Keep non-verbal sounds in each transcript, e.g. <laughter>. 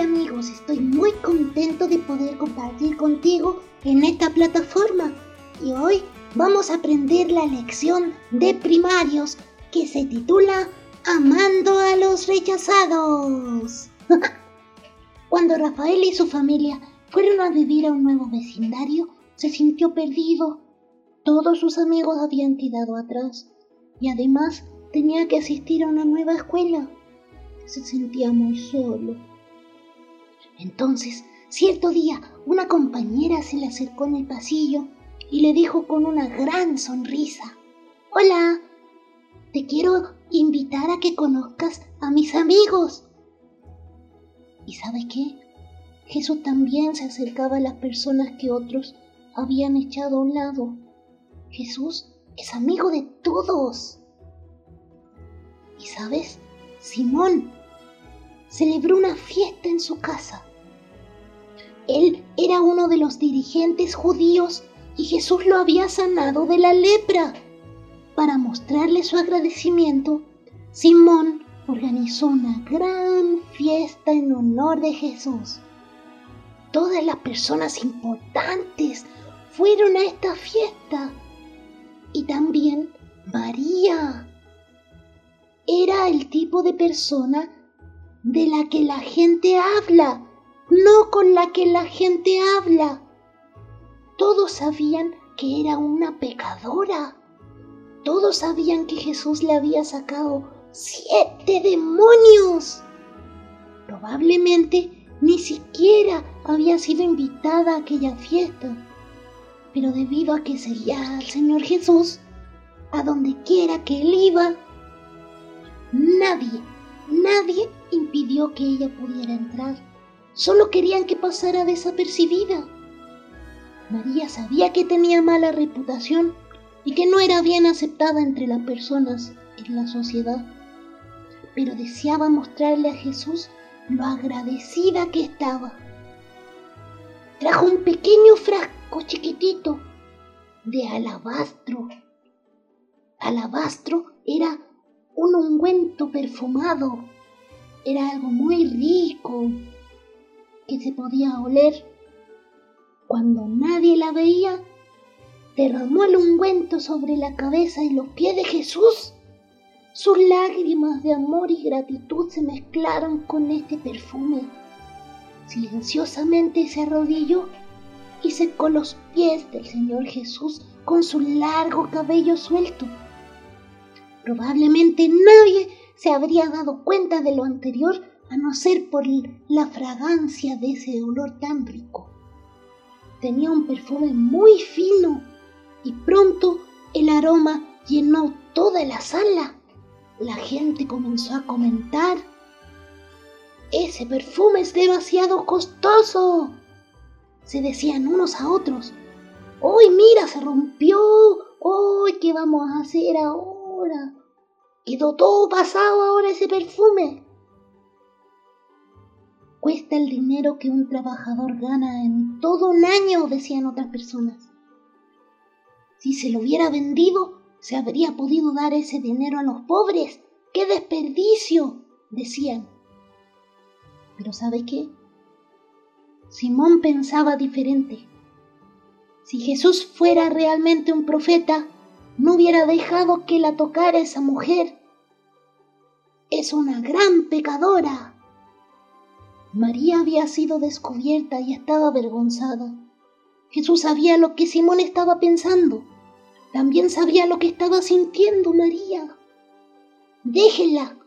amigos, estoy muy contento de poder compartir contigo en esta plataforma y hoy vamos a aprender la lección de primarios que se titula Amando a los rechazados. <laughs> Cuando Rafael y su familia fueron a vivir a un nuevo vecindario, se sintió perdido. Todos sus amigos habían quedado atrás y además tenía que asistir a una nueva escuela. Se sentía muy solo. Entonces, cierto día, una compañera se le acercó en el pasillo y le dijo con una gran sonrisa, Hola, te quiero invitar a que conozcas a mis amigos. ¿Y sabes qué? Jesús también se acercaba a las personas que otros habían echado a un lado. Jesús es amigo de todos. ¿Y sabes? Simón celebró una fiesta en su casa. Él era uno de los dirigentes judíos y Jesús lo había sanado de la lepra. Para mostrarle su agradecimiento, Simón organizó una gran fiesta en honor de Jesús. Todas las personas importantes fueron a esta fiesta y también María. De persona de la que la gente habla, no con la que la gente habla. Todos sabían que era una pecadora. Todos sabían que Jesús le había sacado siete demonios. Probablemente ni siquiera había sido invitada a aquella fiesta, pero debido a que seguía al Señor Jesús, a donde quiera que él iba, nadie, nadie impidió que ella pudiera entrar. Solo querían que pasara desapercibida. María sabía que tenía mala reputación y que no era bien aceptada entre las personas en la sociedad, pero deseaba mostrarle a Jesús lo agradecida que estaba. Trajo un pequeño frasco chiquitito de alabastro. Alabastro era un ungüento perfumado, era algo muy rico que se podía oler cuando nadie la veía, derramó el ungüento sobre la cabeza y los pies de Jesús. Sus lágrimas de amor y gratitud se mezclaron con este perfume. Silenciosamente se arrodilló y secó los pies del Señor Jesús con su largo cabello suelto. Probablemente nadie se habría dado cuenta de lo anterior a no ser por la fragancia de ese olor tan rico tenía un perfume muy fino y pronto el aroma llenó toda la sala. La gente comenzó a comentar, ese perfume es demasiado costoso. Se decían unos a otros, ¡Uy, mira, se rompió! ¡Uy, qué vamos a hacer ahora! Quedó todo pasado ahora ese perfume cuesta el dinero que un trabajador gana en todo un año, decían otras personas. Si se lo hubiera vendido, se habría podido dar ese dinero a los pobres. ¡Qué desperdicio! decían. Pero ¿sabe qué? Simón pensaba diferente. Si Jesús fuera realmente un profeta, no hubiera dejado que la tocara esa mujer. Es una gran pecadora. María había sido descubierta y estaba avergonzada. Jesús sabía lo que Simón estaba pensando. También sabía lo que estaba sintiendo María. Déjela,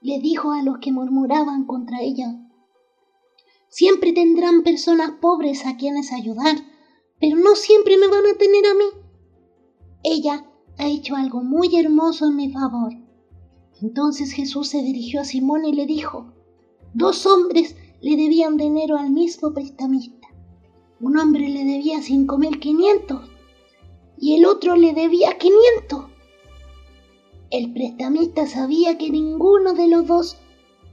le dijo a los que murmuraban contra ella. Siempre tendrán personas pobres a quienes ayudar, pero no siempre me van a tener a mí. Ella ha hecho algo muy hermoso en mi favor. Entonces Jesús se dirigió a Simón y le dijo, Dos hombres le debían dinero al mismo prestamista. Un hombre le debía cinco mil quinientos y el otro le debía quinientos. El prestamista sabía que ninguno de los dos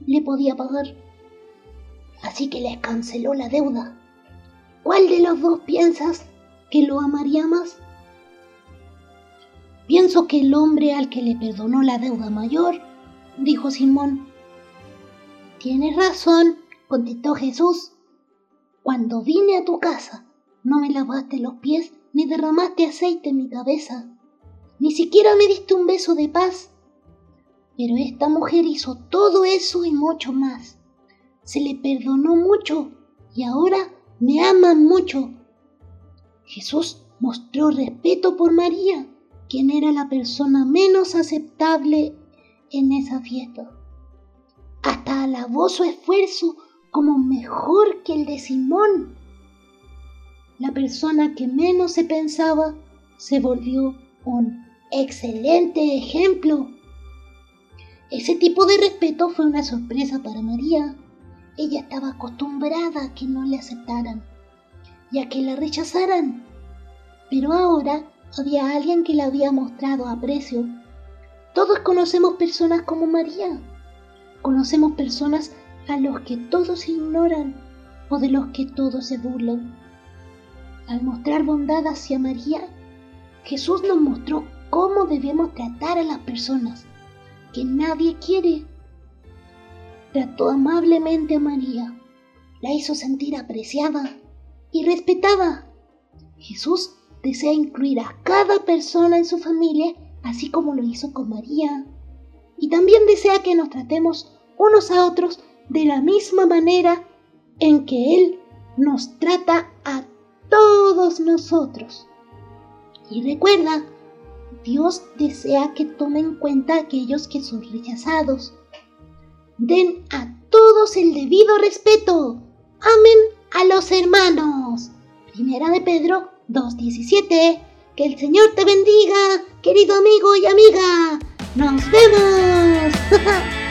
le podía pagar, así que les canceló la deuda. ¿Cuál de los dos piensas que lo amaría más? Pienso que el hombre al que le perdonó la deuda mayor, dijo Simón, Tienes razón, contestó Jesús. Cuando vine a tu casa, no me lavaste los pies ni derramaste aceite en mi cabeza. Ni siquiera me diste un beso de paz. Pero esta mujer hizo todo eso y mucho más. Se le perdonó mucho y ahora me ama mucho. Jesús mostró respeto por María, quien era la persona menos aceptable en esa fiesta. Hasta alabó su esfuerzo como mejor que el de Simón. La persona que menos se pensaba se volvió un excelente ejemplo. Ese tipo de respeto fue una sorpresa para María. Ella estaba acostumbrada a que no le aceptaran y a que la rechazaran. Pero ahora había alguien que le había mostrado aprecio. Todos conocemos personas como María. Conocemos personas a los que todos ignoran o de los que todos se burlan. Al mostrar bondad hacia María, Jesús nos mostró cómo debemos tratar a las personas que nadie quiere. Trató amablemente a María, la hizo sentir apreciada y respetada. Jesús desea incluir a cada persona en su familia, así como lo hizo con María. Y también desea que nos tratemos unos a otros de la misma manera en que Él nos trata a todos nosotros. Y recuerda, Dios desea que tomen en cuenta a aquellos que son rechazados. Den a todos el debido respeto. Amen a los hermanos. Primera de Pedro 2.17. Que el Señor te bendiga, querido amigo y amiga. Nos vemos. <laughs>